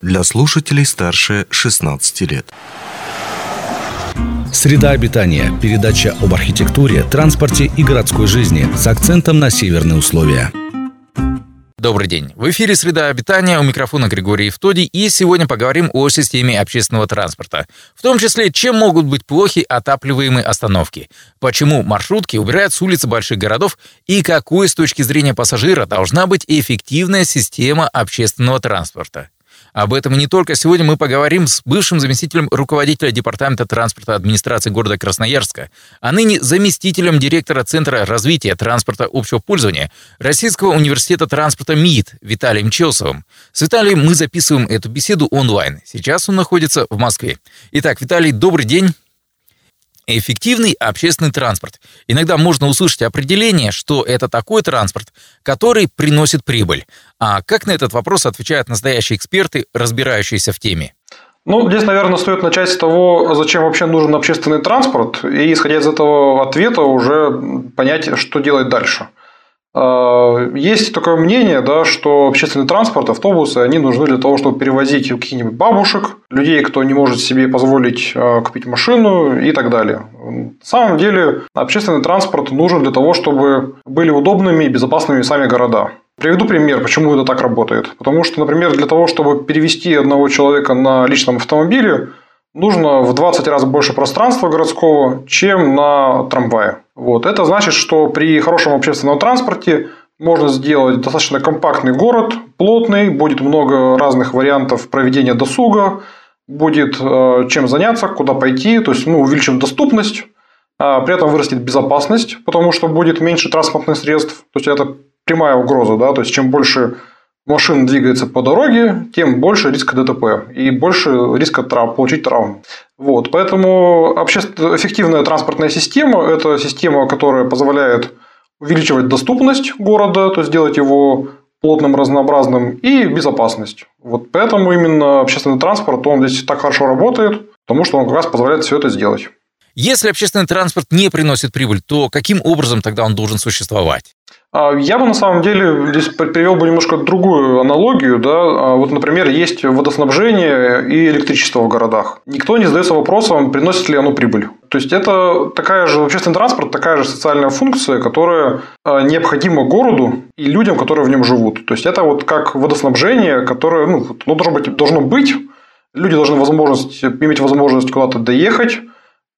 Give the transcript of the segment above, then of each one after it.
для слушателей старше 16 лет. Среда обитания. Передача об архитектуре, транспорте и городской жизни с акцентом на северные условия. Добрый день. В эфире «Среда обитания», у микрофона Григорий Евтодий, и сегодня поговорим о системе общественного транспорта. В том числе, чем могут быть плохи отапливаемые остановки, почему маршрутки убирают с улицы больших городов и какой с точки зрения пассажира должна быть эффективная система общественного транспорта. Об этом и не только. Сегодня мы поговорим с бывшим заместителем руководителя Департамента транспорта администрации города Красноярска, а ныне заместителем директора Центра развития транспорта общего пользования Российского университета транспорта МИД Виталием Челсовым. С Виталием мы записываем эту беседу онлайн. Сейчас он находится в Москве. Итак, Виталий, добрый день. Эффективный общественный транспорт. Иногда можно услышать определение, что это такой транспорт, который приносит прибыль. А как на этот вопрос отвечают настоящие эксперты, разбирающиеся в теме? Ну, здесь, наверное, стоит начать с того, зачем вообще нужен общественный транспорт, и, исходя из этого ответа, уже понять, что делать дальше – есть такое мнение, да, что общественный транспорт, автобусы, они нужны для того, чтобы перевозить каких-нибудь бабушек, людей, кто не может себе позволить а, купить машину и так далее. На самом деле, общественный транспорт нужен для того, чтобы были удобными и безопасными сами города. Приведу пример, почему это так работает. Потому что, например, для того, чтобы перевести одного человека на личном автомобиле, нужно в 20 раз больше пространства городского, чем на трамвае. Вот. Это значит, что при хорошем общественном транспорте можно сделать достаточно компактный город, плотный, будет много разных вариантов проведения досуга, будет э, чем заняться, куда пойти, то есть мы увеличим доступность, а при этом вырастет безопасность, потому что будет меньше транспортных средств, то есть это прямая угроза, да, то есть чем больше машина двигается по дороге, тем больше риска ДТП и больше риска трав, получить травму. Вот. Поэтому общественно эффективная транспортная система – это система, которая позволяет увеличивать доступность города, то есть делать его плотным, разнообразным и безопасность. Вот поэтому именно общественный транспорт, он здесь так хорошо работает, потому что он как раз позволяет все это сделать. Если общественный транспорт не приносит прибыль, то каким образом тогда он должен существовать? А, я бы на самом деле здесь привел бы немножко другую аналогию. Да? А, вот, например, есть водоснабжение и электричество в городах. Никто не задается вопросом, приносит ли оно прибыль. То есть это такая же общественный транспорт, такая же социальная функция, которая а, необходима городу и людям, которые в нем живут. То есть это вот как водоснабжение, которое ну, оно должно быть, должно быть. Люди должны возможность, иметь возможность куда-то доехать,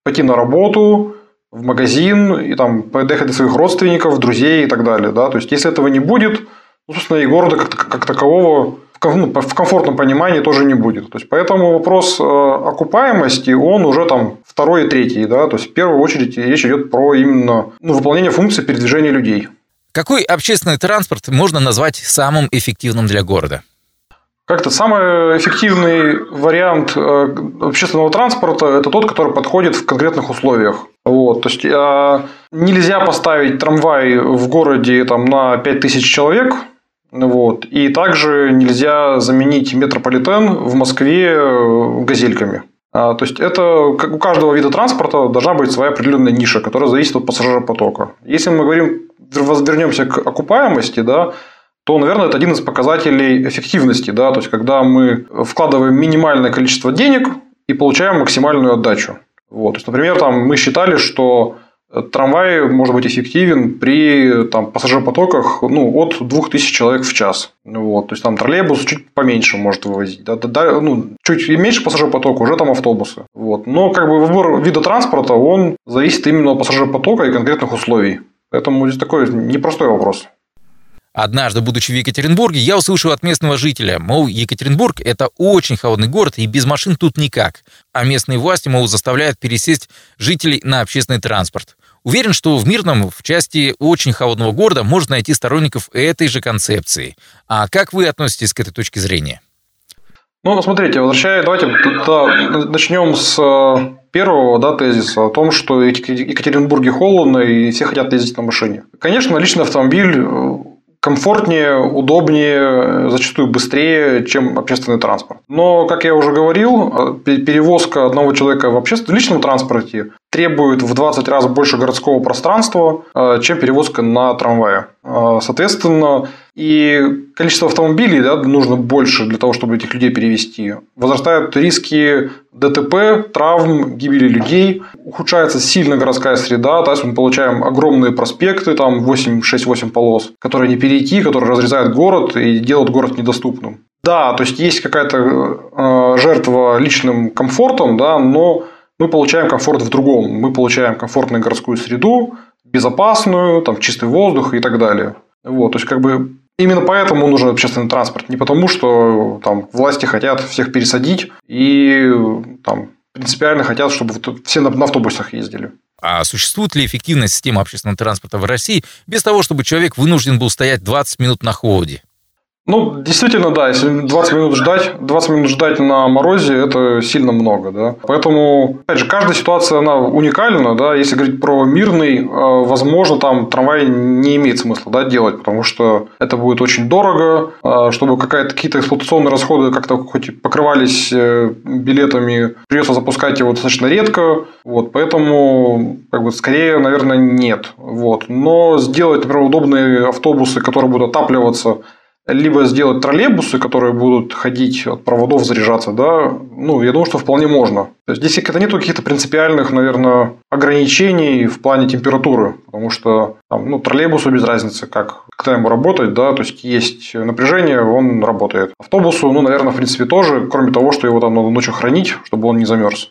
пойти на работу, в магазин и там поехать до своих родственников, друзей и так далее. Да? То есть, если этого не будет, ну, собственно, и города как, как такового ну, в комфортном понимании тоже не будет. То есть, поэтому вопрос э, окупаемости, он уже там второй и третий. Да? То есть, в первую очередь речь идет про именно ну, выполнение функции передвижения людей. Какой общественный транспорт можно назвать самым эффективным для города? Как-то самый эффективный вариант э, общественного транспорта – это тот, который подходит в конкретных условиях. Вот, то есть а, нельзя поставить трамвай в городе там, на 5000 человек, вот, и также нельзя заменить метрополитен в Москве э, газельками. А, то есть это как у каждого вида транспорта должна быть своя определенная ниша, которая зависит от пассажиропотока. Если мы говорим, вернемся к окупаемости, да, то, наверное, это один из показателей эффективности. Да? То есть, когда мы вкладываем минимальное количество денег и получаем максимальную отдачу. Вот. То есть, например, там мы считали, что трамвай может быть эффективен при там, пассажиропотоках ну, от 2000 человек в час. Вот. То есть, там троллейбус чуть поменьше может вывозить. Да, да, ну, чуть меньше пассажиропотока, уже там автобусы. Вот. Но как бы выбор вида транспорта, он зависит именно от пассажиропотока и конкретных условий. Поэтому здесь такой непростой вопрос. Однажды, будучи в Екатеринбурге, я услышал от местного жителя, мол, Екатеринбург – это очень холодный город, и без машин тут никак. А местные власти, мол, заставляют пересесть жителей на общественный транспорт. Уверен, что в Мирном, в части очень холодного города, можно найти сторонников этой же концепции. А как вы относитесь к этой точке зрения? Ну, смотрите, возвращаясь, давайте да, начнем с э, первого да, тезиса о том, что в Екатеринбурге холодно и все хотят ездить на машине. Конечно, личный автомобиль э, комфортнее, удобнее, зачастую быстрее, чем общественный транспорт. Но, как я уже говорил, э, перевозка одного человека в общественном личном транспорте требует в 20 раз больше городского пространства, э, чем перевозка на трамвае. Э, соответственно, и количество автомобилей да, нужно больше для того, чтобы этих людей перевести. Возрастают риски ДТП, травм, гибели людей, ухудшается сильно городская среда, то есть мы получаем огромные проспекты, там 8, 6-8 полос, которые не перейти, которые разрезают город и делают город недоступным. Да, то есть есть какая-то э, жертва личным комфортом, да, но мы получаем комфорт в другом. Мы получаем комфортную городскую среду, безопасную, там, чистый воздух и так далее. Вот, то есть, как бы Именно поэтому нужен общественный транспорт. Не потому, что там власти хотят всех пересадить и там, принципиально хотят, чтобы все на, автобусах ездили. А существует ли эффективная система общественного транспорта в России без того, чтобы человек вынужден был стоять 20 минут на холоде? Ну, действительно, да, если 20 минут ждать, 20 минут ждать на морозе, это сильно много, да. Поэтому, опять же, каждая ситуация, она уникальна, да. Если говорить про мирный, э, возможно, там трамвай не имеет смысла, да, делать, потому что это будет очень дорого, э, чтобы какие-то эксплуатационные расходы как-то хоть покрывались э, билетами, придется запускать его достаточно редко, вот, поэтому, как бы, скорее, наверное, нет, вот. Но сделать, например, удобные автобусы, которые будут отапливаться, либо сделать троллейбусы, которые будут ходить от проводов, заряжаться, да, ну, я думаю, что вполне можно. То есть, здесь это нет каких-то принципиальных, наверное, ограничений в плане температуры, потому что там, ну, троллейбусу без разницы, как, когда ему работать, да, то есть, есть напряжение, он работает. Автобусу, ну, наверное, в принципе, тоже, кроме того, что его там надо ночью хранить, чтобы он не замерз.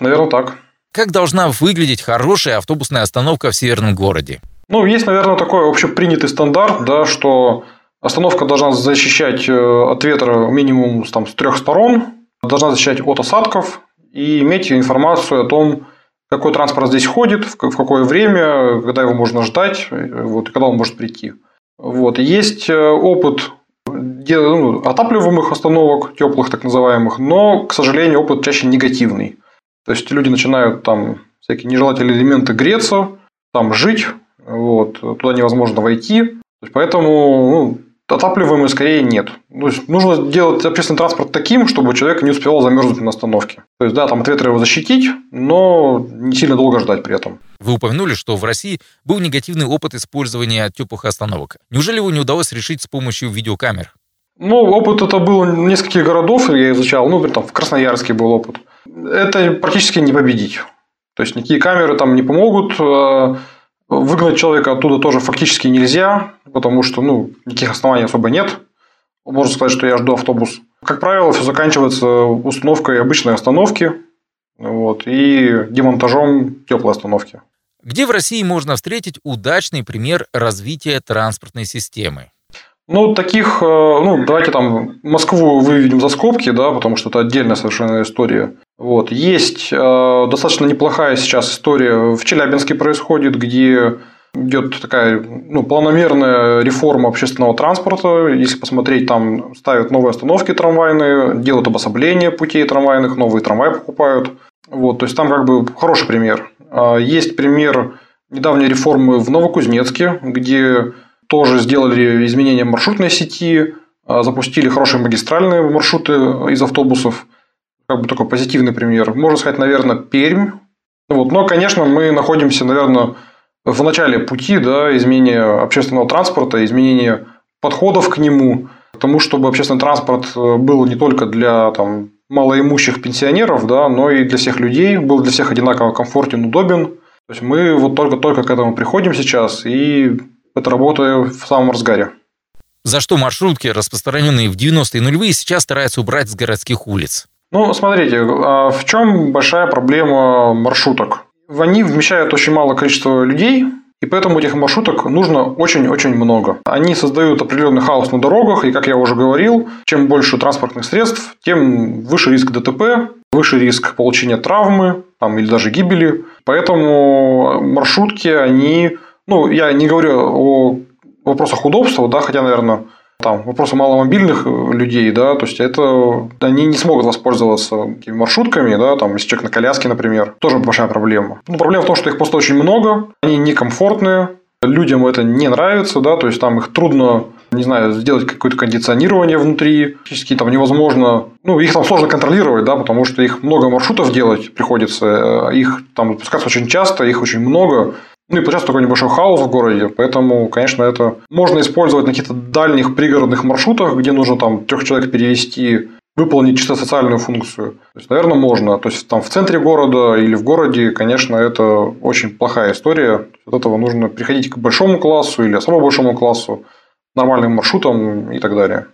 Наверное, так. Как должна выглядеть хорошая автобусная остановка в северном городе? Ну, есть, наверное, такой общепринятый стандарт, да, что Остановка должна защищать э, от ветра минимум там, с трех сторон, должна защищать от осадков и иметь информацию о том, какой транспорт здесь ходит, в какое время, когда его можно ждать, э, вот, и когда он может прийти. Вот. Есть э, опыт ну, отапливаемых остановок, теплых так называемых, но, к сожалению, опыт чаще негативный. То есть люди начинают там всякие нежелательные элементы греться, там жить, вот, туда невозможно войти. Поэтому ну, Отапливаемый скорее нет. То есть нужно делать общественный транспорт таким, чтобы человек не успевал замерзнуть на остановке. То есть, да, там от ветра его защитить, но не сильно долго ждать при этом. Вы упомянули, что в России был негативный опыт использования теплых остановок. Неужели его не удалось решить с помощью видеокамер? Ну, опыт это был в нескольких городов, я изучал. Ну, там в Красноярске был опыт. Это практически не победить. То есть, никакие камеры там не помогут. Выгнать человека оттуда тоже фактически нельзя, потому что ну, никаких оснований особо нет. Можно сказать, что я жду автобус. Как правило, все заканчивается установкой обычной остановки вот, и демонтажом теплой остановки. Где в России можно встретить удачный пример развития транспортной системы? Ну, таких, э, ну, давайте там Москву выведем за скобки, да, потому что это отдельная совершенно история. Вот. Есть э, достаточно неплохая сейчас история в Челябинске происходит, где идет такая ну, планомерная реформа общественного транспорта. Если посмотреть, там ставят новые остановки трамвайные, делают обособление путей трамвайных, новые трамваи покупают. Вот, то есть там как бы хороший пример. А, есть пример недавней реформы в Новокузнецке, где тоже сделали изменения маршрутной сети, а, запустили хорошие магистральные маршруты из автобусов – как бы такой позитивный пример. Можно сказать, наверное, Пермь. Вот. Но, конечно, мы находимся, наверное, в начале пути да, изменения общественного транспорта, изменения подходов к нему, к тому, чтобы общественный транспорт э, был не только для там, малоимущих пенсионеров, да, но и для всех людей, был для всех одинаково комфортен, удобен. То есть мы вот только-только к этому приходим сейчас, и это работа в самом разгаре. За что маршрутки, распространенные в 90-е нулевые, сейчас стараются убрать с городских улиц? Ну, смотрите, а в чем большая проблема маршруток? Они вмещают очень мало количество людей, и поэтому этих маршруток нужно очень-очень много. Они создают определенный хаос на дорогах, и, как я уже говорил, чем больше транспортных средств, тем выше риск ДТП, выше риск получения травмы там, или даже гибели. Поэтому маршрутки, они... Ну, я не говорю о вопросах удобства, да, хотя, наверное, там вопросы маломобильных э, людей, да, то есть это они не смогут воспользоваться маршрутками, да, там, если человек на коляске, например, тоже большая проблема. Ну, проблема в том, что их просто очень много, они некомфортные, людям это не нравится, да, то есть там их трудно не знаю, сделать какое-то кондиционирование внутри, физически там невозможно, ну, их там сложно контролировать, да, потому что их много маршрутов делать приходится, э, их там запускаться очень часто, их очень много, Ну и получается такой небольшой хаос в городе, поэтому, конечно, это можно использовать на каких-то дальних пригородных маршрутах, где нужно там трех человек перевести выполнить чисто социальную функцию. То есть, наверное, можно. То есть, там в центре города или в городе, конечно, это очень плохая история. От этого нужно приходить к большому классу или особо большому классу, нормальным маршрутам и так далее.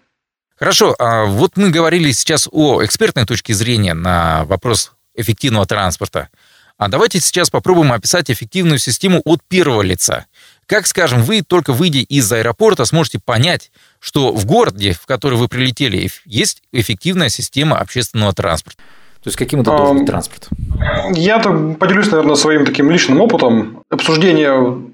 Хорошо, а вот мы говорили сейчас о экспертной точке зрения на вопрос эффективного транспорта. А давайте сейчас попробуем описать эффективную систему от первого лица. Как, скажем, вы, только выйдя из аэропорта, сможете понять, что в городе, в который вы прилетели, есть эффективная система общественного транспорта? То есть каким это должен быть транспорт? Я поделюсь, наверное, своим таким личным опытом обсуждения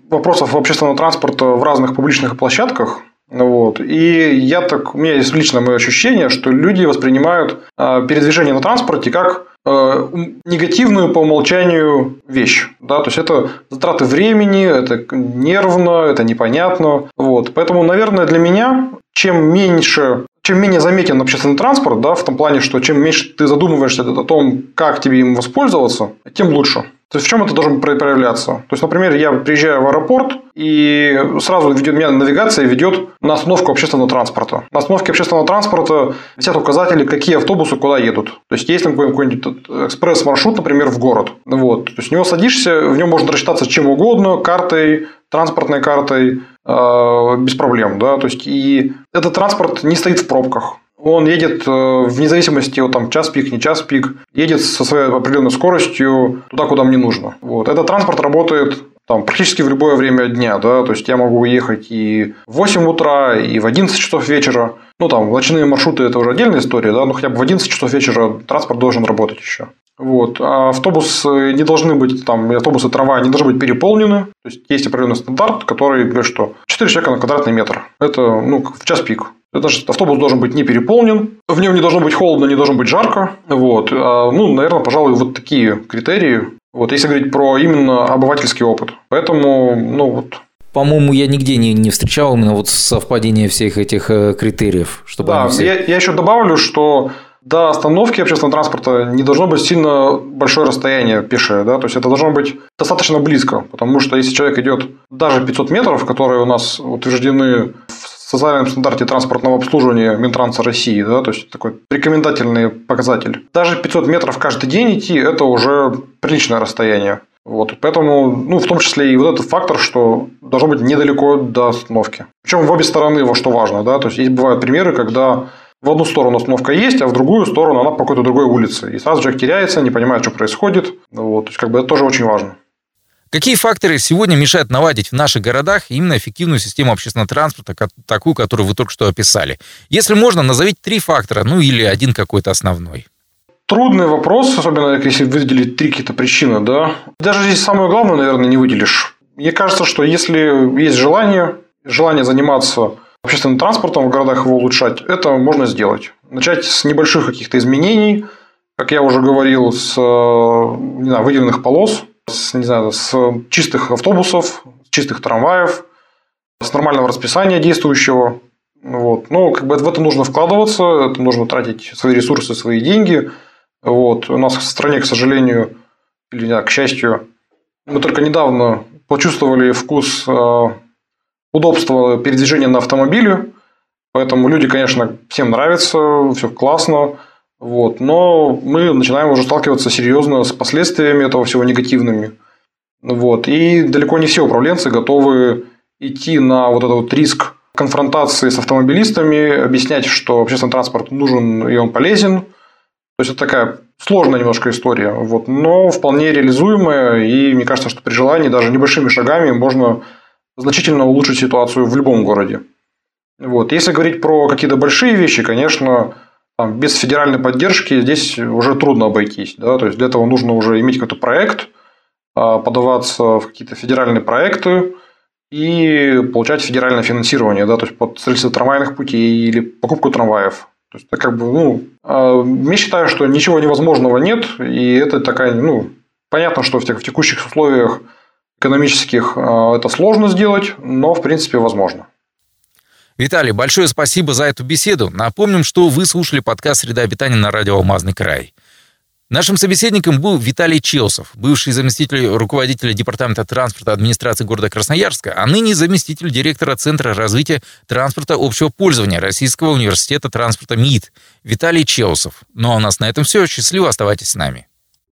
вопросов общественного транспорта в разных публичных площадках. Вот. И я так, у меня есть личное мое ощущение, что люди воспринимают а, передвижение на транспорте как Э, негативную по умолчанию вещь. Да? То есть это затраты времени, это нервно, это непонятно. Вот. Поэтому, наверное, для меня, чем меньше чем менее заметен общественный транспорт, да, в том плане, что чем меньше ты задумываешься о том, как тебе им воспользоваться, тем лучше. То есть в чем это должно проявляться? То есть, например, я приезжаю в аэропорт, и сразу ведет, меня навигация ведет на остановку общественного транспорта. На остановке общественного транспорта висят указатели, какие автобусы куда едут. То есть, есть какой-нибудь экспресс-маршрут, например, в город. Вот. То есть, в него садишься, в нем можно рассчитаться чем угодно, картой, транспортной картой, э, без проблем. Да? То есть, и этот транспорт не стоит в пробках. Он едет э, вне зависимости от там, час пик, не час пик, едет со своей определенной скоростью туда, куда мне нужно. Вот. Этот транспорт работает там, практически в любое время дня, да, то есть я могу уехать и в 8 утра, и в 11 часов вечера. Ну, там, ночные маршруты – это уже отдельная история, да, но хотя бы в 11 часов вечера транспорт должен работать еще. Вот. А автобусы не должны быть, там, автобусы, трамваи не должны быть переполнены. То есть, есть определенный стандарт, который говорит, что 4 человека на квадратный метр. Это, ну, в час пик. Это значит, автобус должен быть не переполнен, в нем не должно быть холодно, не должно быть жарко. Вот. А, ну, наверное, пожалуй, вот такие критерии. Вот, если говорить про именно обывательский опыт. Поэтому, ну вот, по-моему, я нигде не, не встречал именно вот совпадение всех этих э, критериев. Чтобы да, все... я, я еще добавлю, что до остановки общественного транспорта не должно быть сильно большое расстояние пешее, да, то есть это должно быть достаточно близко, потому что если человек идет даже 500 метров, которые у нас утверждены в социальном стандарте транспортного обслуживания Минтранса России, да, то есть такой рекомендательный показатель. Даже 500 метров каждый день идти – это уже приличное расстояние. Вот, поэтому, ну, в том числе и вот этот фактор, что должно быть недалеко до остановки. Причем в обе стороны, во что важно, да, то есть есть бывают примеры, когда в одну сторону остановка есть, а в другую сторону она по какой-то другой улице. И сразу человек теряется, не понимает, что происходит. Вот, то есть, как бы это тоже очень важно. Какие факторы сегодня мешают наладить в наших городах именно эффективную систему общественного транспорта, такую, которую вы только что описали? Если можно, назовите три фактора, ну или один какой-то основной. Трудный вопрос, особенно если выделить три какие-то причины, да. Даже здесь самое главное, наверное, не выделишь. Мне кажется, что если есть желание, желание заниматься общественным транспортом в городах его улучшать, это можно сделать. Начать с небольших каких-то изменений, как я уже говорил, с не знаю, выделенных полос, с, не знаю, с чистых автобусов, с чистых трамваев, с нормального расписания действующего. Вот. Но как бы в это нужно вкладываться, это нужно тратить свои ресурсы, свои деньги. Вот. У нас в стране, к сожалению, или не, к счастью, мы только недавно почувствовали вкус удобства передвижения на автомобиле. Поэтому люди, конечно, всем нравится, все классно. Вот. Но мы начинаем уже сталкиваться серьезно с последствиями этого всего негативными. Вот. И далеко не все управленцы готовы идти на вот этот вот риск конфронтации с автомобилистами, объяснять, что общественный транспорт нужен и он полезен. То есть это такая сложная немножко история, вот, но вполне реализуемая. И мне кажется, что при желании даже небольшими шагами можно значительно улучшить ситуацию в любом городе. Вот. Если говорить про какие-то большие вещи, конечно, там, без федеральной поддержки здесь уже трудно обойтись. Да? То есть для этого нужно уже иметь какой-то проект, а, подаваться в какие-то федеральные проекты и получать федеральное финансирование, да, то есть под строительство трамвайных путей или покупку трамваев. То есть, как бы, ну, а, я считаю, что ничего невозможного нет, и это такая, ну, понятно, что в текущих условиях экономических а, это сложно сделать, но, в принципе, возможно. Виталий, большое спасибо за эту беседу. Напомним, что вы слушали подкаст «Среда обитания» на радио «Алмазный край». Нашим собеседником был Виталий Челсов, бывший заместитель руководителя Департамента транспорта администрации города Красноярска, а ныне заместитель директора Центра развития транспорта общего пользования Российского университета транспорта МИД Виталий Челсов. Ну а у нас на этом все. Счастливо, оставайтесь с нами.